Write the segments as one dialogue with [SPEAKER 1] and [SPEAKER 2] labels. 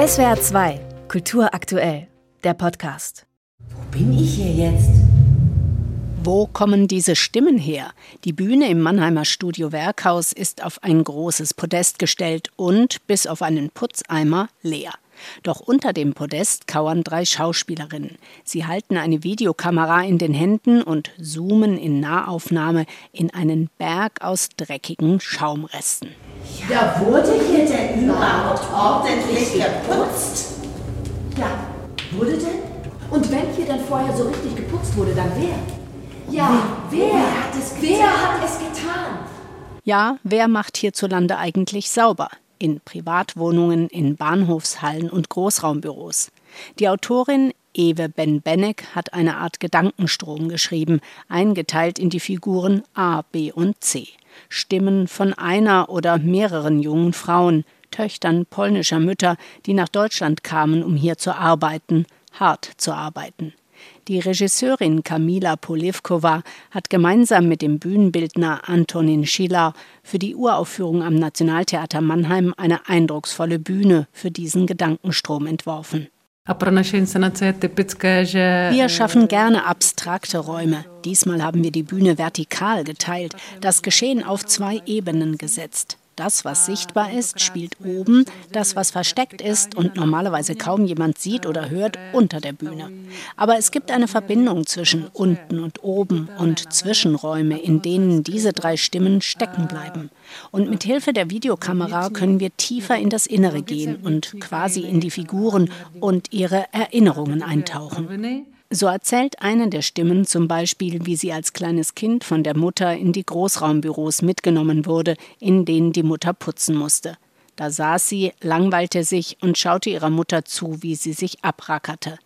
[SPEAKER 1] SWR 2, Kultur aktuell, der Podcast.
[SPEAKER 2] Wo bin ich hier jetzt?
[SPEAKER 3] Wo kommen diese Stimmen her? Die Bühne im Mannheimer Studio Werkhaus ist auf ein großes Podest gestellt und, bis auf einen Putzeimer, leer. Doch unter dem Podest kauern drei Schauspielerinnen. Sie halten eine Videokamera in den Händen und zoomen in Nahaufnahme in einen Berg aus dreckigen Schaumresten.
[SPEAKER 2] Ja, wurde hier denn überhaupt ordentlich geputzt?
[SPEAKER 4] Ja, wurde denn? Und wenn hier dann vorher so richtig geputzt wurde, dann wer? Ja, wer, wer, hat, es getan? wer hat es getan?
[SPEAKER 3] Ja, wer macht hierzulande eigentlich sauber? In Privatwohnungen, in Bahnhofshallen und Großraumbüros. Die Autorin Ewe Ben-Benneck hat eine Art Gedankenstrom geschrieben, eingeteilt in die Figuren A, B und C. Stimmen von einer oder mehreren jungen Frauen, Töchtern polnischer Mütter, die nach Deutschland kamen, um hier zu arbeiten, hart zu arbeiten. Die Regisseurin Kamila Polivkova hat gemeinsam mit dem Bühnenbildner Antonin Schiller für die Uraufführung am Nationaltheater Mannheim eine eindrucksvolle Bühne für diesen Gedankenstrom entworfen. Wir schaffen gerne abstrakte Räume. Diesmal haben wir die Bühne vertikal geteilt, das Geschehen auf zwei Ebenen gesetzt. Das, was sichtbar ist, spielt oben, das, was versteckt ist und normalerweise kaum jemand sieht oder hört, unter der Bühne. Aber es gibt eine Verbindung zwischen unten und oben und Zwischenräume, in denen diese drei Stimmen stecken bleiben. Und mit Hilfe der Videokamera können wir tiefer in das Innere gehen und quasi in die Figuren und ihre Erinnerungen eintauchen. So erzählt eine der Stimmen zum Beispiel, wie sie als kleines Kind von der Mutter in die Großraumbüros mitgenommen wurde, in denen die Mutter putzen musste. Da saß sie, langweilte sich und schaute ihrer Mutter zu, wie sie sich abrackerte.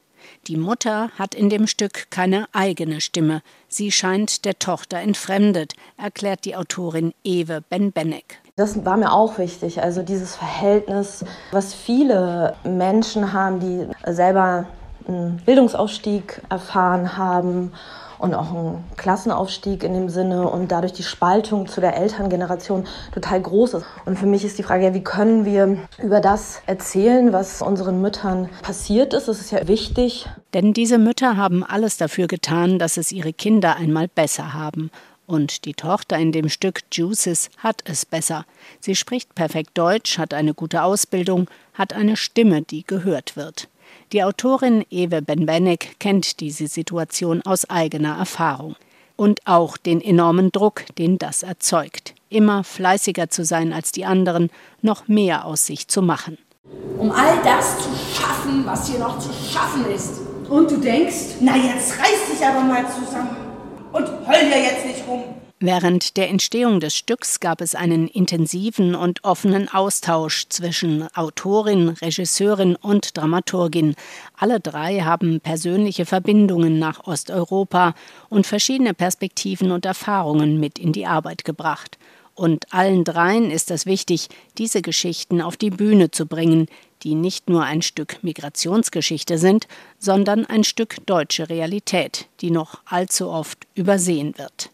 [SPEAKER 3] Die Mutter hat in dem Stück keine eigene Stimme. Sie scheint der Tochter entfremdet, erklärt die Autorin Ewe Ben-Benneck.
[SPEAKER 5] Das war mir auch wichtig. Also dieses Verhältnis, was viele Menschen haben, die selber einen Bildungsaufstieg erfahren haben und auch einen Klassenaufstieg in dem Sinne und dadurch die Spaltung zu der Elterngeneration total groß ist. Und für mich ist die Frage, ja, wie können wir über das erzählen, was unseren Müttern passiert ist? Das ist ja wichtig.
[SPEAKER 3] Denn diese Mütter haben alles dafür getan, dass es ihre Kinder einmal besser haben. Und die Tochter in dem Stück Juices hat es besser. Sie spricht perfekt Deutsch, hat eine gute Ausbildung, hat eine Stimme, die gehört wird. Die Autorin Ewe Benbenek kennt diese Situation aus eigener Erfahrung und auch den enormen Druck, den das erzeugt, immer fleißiger zu sein als die anderen, noch mehr aus sich zu machen.
[SPEAKER 2] Um all das zu schaffen, was hier noch zu schaffen ist.
[SPEAKER 4] Und du denkst?
[SPEAKER 2] Na, jetzt reiß dich aber mal zusammen und heul ja jetzt nicht rum.
[SPEAKER 3] Während der Entstehung des Stücks gab es einen intensiven und offenen Austausch zwischen Autorin, Regisseurin und Dramaturgin. Alle drei haben persönliche Verbindungen nach Osteuropa und verschiedene Perspektiven und Erfahrungen mit in die Arbeit gebracht. Und allen dreien ist es wichtig, diese Geschichten auf die Bühne zu bringen, die nicht nur ein Stück Migrationsgeschichte sind, sondern ein Stück deutsche Realität, die noch allzu oft übersehen wird.